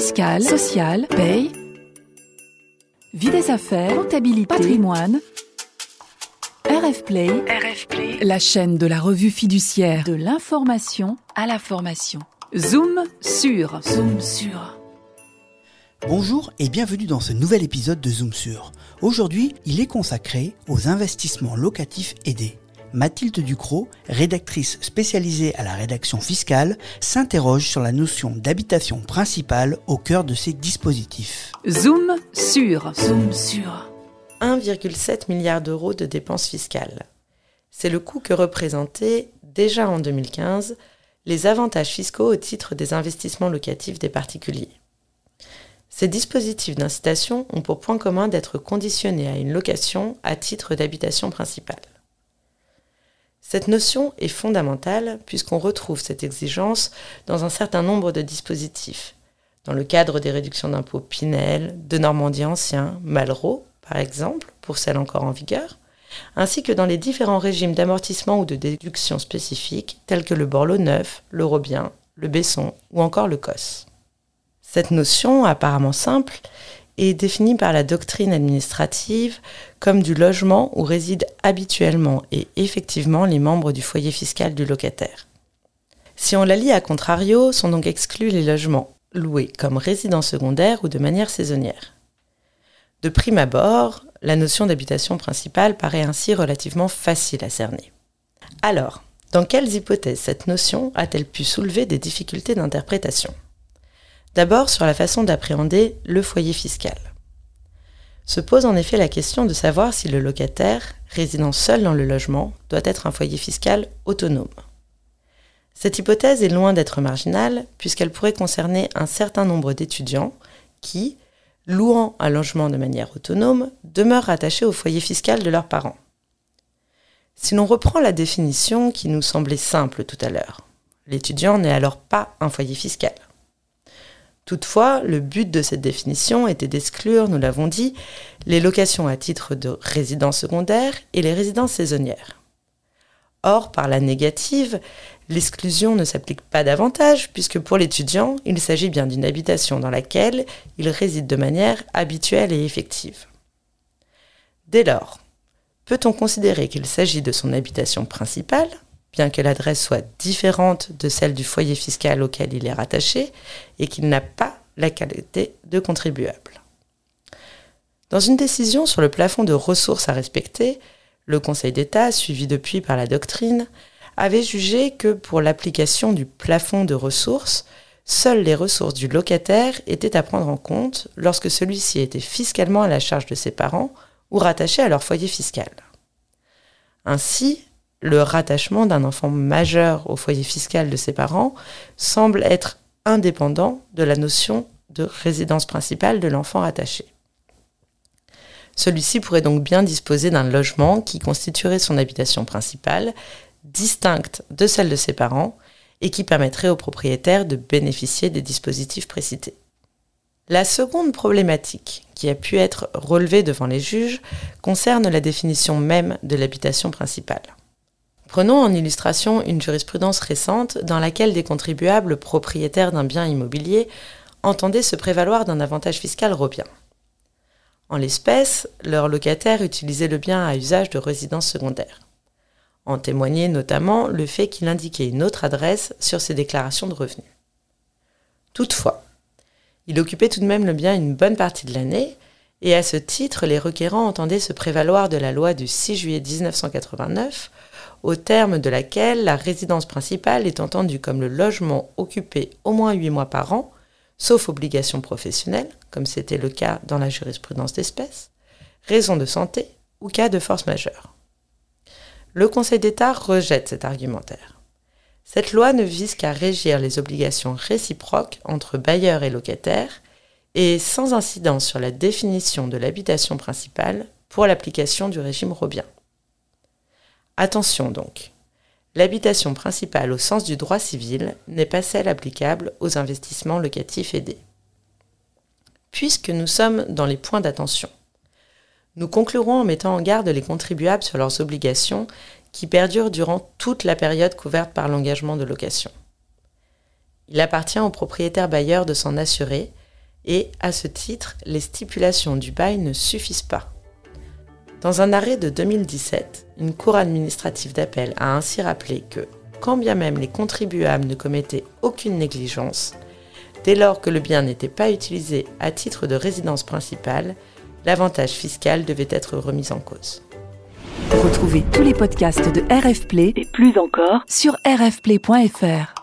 fiscale, sociale, paye, vie des affaires, comptabilité, patrimoine. RF Play, la chaîne de la revue fiduciaire de l'information à la formation. Zoom sur, zoom sur. Bonjour et bienvenue dans ce nouvel épisode de Zoom sur. Aujourd'hui, il est consacré aux investissements locatifs aidés. Mathilde Ducrot, rédactrice spécialisée à la rédaction fiscale, s'interroge sur la notion d'habitation principale au cœur de ces dispositifs. Zoom sur, zoom sur. 1,7 milliard d'euros de dépenses fiscales. C'est le coût que représentaient, déjà en 2015, les avantages fiscaux au titre des investissements locatifs des particuliers. Ces dispositifs d'incitation ont pour point commun d'être conditionnés à une location à titre d'habitation principale. Cette notion est fondamentale puisqu'on retrouve cette exigence dans un certain nombre de dispositifs, dans le cadre des réductions d'impôts Pinel, de Normandie ancien, Malraux, par exemple, pour celles encore en vigueur, ainsi que dans les différents régimes d'amortissement ou de déduction spécifiques tels que le Borloo neuf, le Robien, le Besson ou encore le COS. Cette notion, apparemment simple, est définie par la doctrine administrative comme du logement où résident habituellement et effectivement les membres du foyer fiscal du locataire. Si on la lit à contrario, sont donc exclus les logements loués comme résidence secondaire ou de manière saisonnière. De prime abord, la notion d'habitation principale paraît ainsi relativement facile à cerner. Alors, dans quelles hypothèses cette notion a-t-elle pu soulever des difficultés d'interprétation? D'abord sur la façon d'appréhender le foyer fiscal. Se pose en effet la question de savoir si le locataire, résidant seul dans le logement, doit être un foyer fiscal autonome. Cette hypothèse est loin d'être marginale puisqu'elle pourrait concerner un certain nombre d'étudiants qui, louant un logement de manière autonome, demeurent attachés au foyer fiscal de leurs parents. Si l'on reprend la définition qui nous semblait simple tout à l'heure, l'étudiant n'est alors pas un foyer fiscal. Toutefois, le but de cette définition était d'exclure, nous l'avons dit, les locations à titre de résidence secondaire et les résidences saisonnières. Or, par la négative, l'exclusion ne s'applique pas davantage puisque pour l'étudiant, il s'agit bien d'une habitation dans laquelle il réside de manière habituelle et effective. Dès lors, peut-on considérer qu'il s'agit de son habitation principale bien que l'adresse soit différente de celle du foyer fiscal auquel il est rattaché et qu'il n'a pas la qualité de contribuable. Dans une décision sur le plafond de ressources à respecter, le Conseil d'État, suivi depuis par la doctrine, avait jugé que pour l'application du plafond de ressources, seules les ressources du locataire étaient à prendre en compte lorsque celui-ci était fiscalement à la charge de ses parents ou rattaché à leur foyer fiscal. Ainsi, le rattachement d'un enfant majeur au foyer fiscal de ses parents semble être indépendant de la notion de résidence principale de l'enfant rattaché. Celui-ci pourrait donc bien disposer d'un logement qui constituerait son habitation principale, distincte de celle de ses parents, et qui permettrait au propriétaire de bénéficier des dispositifs précités. La seconde problématique qui a pu être relevée devant les juges concerne la définition même de l'habitation principale. Prenons en illustration une jurisprudence récente dans laquelle des contribuables propriétaires d'un bien immobilier entendaient se prévaloir d'un avantage fiscal robien. En l'espèce, leur locataire utilisait le bien à usage de résidence secondaire. En témoignait notamment le fait qu'il indiquait une autre adresse sur ses déclarations de revenus. Toutefois, il occupait tout de même le bien une bonne partie de l'année, et à ce titre, les requérants entendaient se prévaloir de la loi du 6 juillet 1989 au terme de laquelle la résidence principale est entendue comme le logement occupé au moins huit mois par an, sauf obligation professionnelle, comme c'était le cas dans la jurisprudence d'espèce, raison de santé ou cas de force majeure. Le Conseil d'État rejette cet argumentaire. Cette loi ne vise qu'à régir les obligations réciproques entre bailleurs et locataires et sans incidence sur la définition de l'habitation principale pour l'application du régime robien. Attention donc, l'habitation principale au sens du droit civil n'est pas celle applicable aux investissements locatifs aidés. Puisque nous sommes dans les points d'attention, nous conclurons en mettant en garde les contribuables sur leurs obligations qui perdurent durant toute la période couverte par l'engagement de location. Il appartient aux propriétaires bailleurs de s'en assurer, Et à ce titre, les stipulations du bail ne suffisent pas. Dans un arrêt de 2017, une cour administrative d'appel a ainsi rappelé que, quand bien même les contribuables ne commettaient aucune négligence, dès lors que le bien n'était pas utilisé à titre de résidence principale, l'avantage fiscal devait être remis en cause. Retrouvez tous les podcasts de RF et plus encore sur rfplay.fr.